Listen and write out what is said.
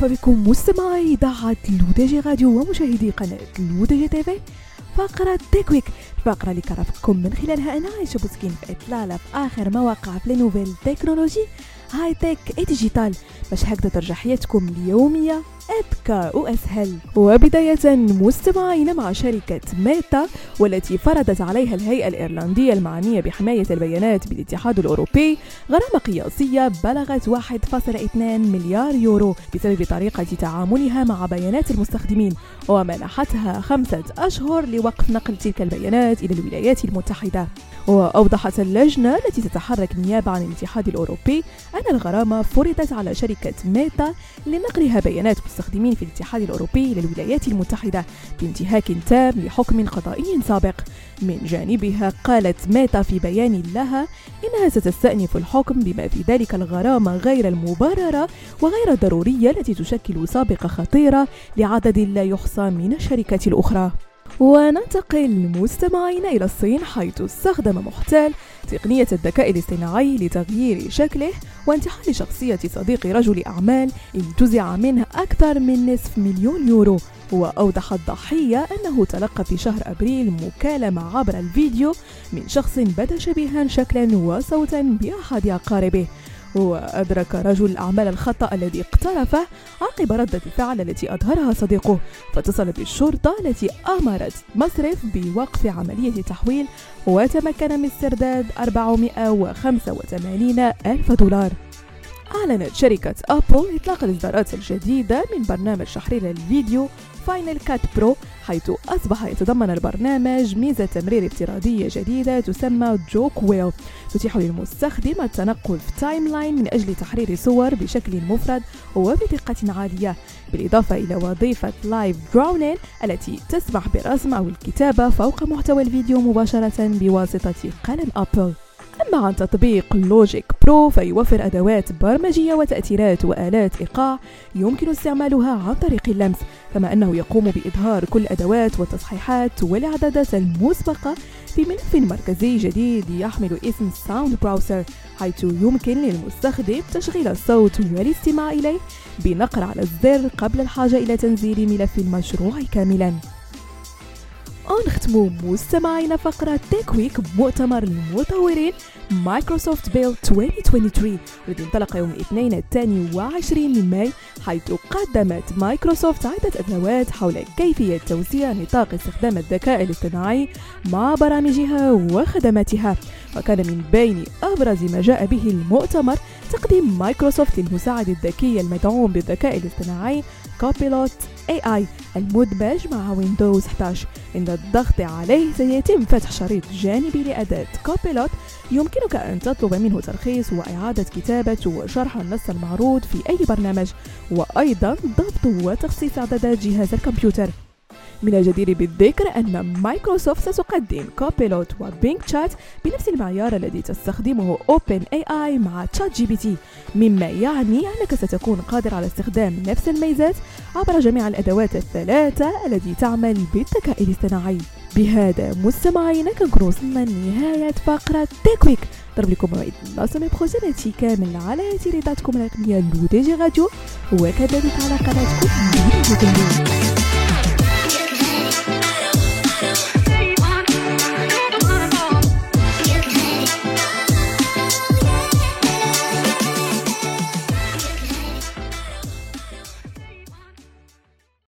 بكم مستمعي إذاعة L'ODJ Radio ومشاهدي قناة L'ODJ TV فقرة Tech Week الفقرة اللي كنرافقكم من خلالها أنا عايشة بوسكين في إطلالة في آخر ما وقع في nouvelles technologies high-tech digital باش هكذا ترجع حياتكم اليومية أذكى وأسهل وبداية مستمعين مع شركة ميتا والتي فرضت عليها الهيئة الإيرلندية المعنية بحماية البيانات بالاتحاد الأوروبي غرامة قياسية بلغت 1.2 مليار يورو بسبب طريقة تعاملها مع بيانات المستخدمين ومنحتها خمسة أشهر لوقف نقل تلك البيانات إلى الولايات المتحدة. وأوضحت اللجنة التي تتحرك نيابة عن الاتحاد الأوروبي أن الغرامة فرضت على شركة ميتا لنقلها بيانات مستخدمين في الاتحاد الأوروبي إلى الولايات المتحدة بانتهاك تام لحكم قضائي سابق. من جانبها قالت ميتا في بيان لها إنها ستستأنف الحكم بما في ذلك الغرامة غير المبررة وغير الضرورية التي تشكل سابقة خطيرة لعدد لا يحصى من الشركات الأخرى. وننتقل مستمعين إلى الصين حيث استخدم محتال تقنية الذكاء الاصطناعي لتغيير شكله وانتحال شخصية صديق رجل أعمال انتزع منه أكثر من نصف مليون يورو. وأوضح الضحية أنه تلقى في شهر أبريل مكالمة عبر الفيديو من شخص بدا شبيها شكلا وصوتا بأحد أقاربه. وأدرك رجل الأعمال الخطأ الذي اقترفه عقب ردة الفعل التي أظهرها صديقه فاتصل بالشرطة التي أمرت مصرف بوقف عملية تحويل وتمكن من استرداد 485 ألف دولار. أعلنت شركة أبل إطلاق الإصدارات الجديدة من برنامج تحرير الفيديو Final Cut Pro حيث أصبح يتضمن البرنامج ميزة تمرير افتراضية جديدة تسمى Jog Wheel تتيح للمستخدم التنقل في timeline من أجل تحرير صور بشكل مفرد وبدقة عالية بالإضافة إلى وظيفة Live Drawing التي تسمح بالرسم أو الكتابة فوق محتوى الفيديو مباشرة بواسطة قلم أبل أما عن تطبيق Logic Pro فيوفر أدوات برمجية وتأثيرات وآلات إيقاع يمكن استعمالها عن طريق اللمس كما أنه يقوم بإظهار كل الأدوات والتصحيحات والإعدادات المسبقة في ملف مركزي جديد يحمل اسم Sound Browser حيث يمكن للمستخدم تشغيل الصوت والاستماع إليه بنقر على الزر قبل الحاجة إلى تنزيل ملف المشروع كاملاً. ونختموا مستمعينا فقرة Tech Week بمؤتمر المطورين مايكروسوفت Build 2023 والذي انطلق يوم الاثنين الثاني وعشرين من ماي حيث قدمت مايكروسوفت عدة أدوات حول كيفية توسيع نطاق استخدام الذكاء الاصطناعي مع برامجها وخدماتها. وكان من بين أبرز ما جاء به المؤتمر تقديم مايكروسوفت المساعد الذكي المدعوم بالذكاء الاصطناعي Copilot AI المدمج مع ويندوز 11 عند الضغط عليه سيتم فتح شريط جانبي لأداة Copilot يمكنك أن تطلب منه تلخيص وإعادة كتابة وشرح النص المعروض في أي برنامج. وأيضا ضبط وتخصيص إعدادات جهاز الكمبيوتر. من الجدير بالذكر أن مايكروسوفت ستقدم Copilot و Bing Chat بنفس المعيار الذي تستخدمه OpenAI مع ChatGPT مما يعني أنك ستكون قادر على استخدام نفس الميزات عبر جميع الأدوات الثلاثة التي تعمل بالذكاء الاصطناعي. بهذا مستمعينا كنكون وصلنا لنهاية فقرة تيكويك ضرب لكم موعد لا سومي بروجين كامل على تيريداتكم الرقمية لو دي جي راديو وكذلك على قناتكم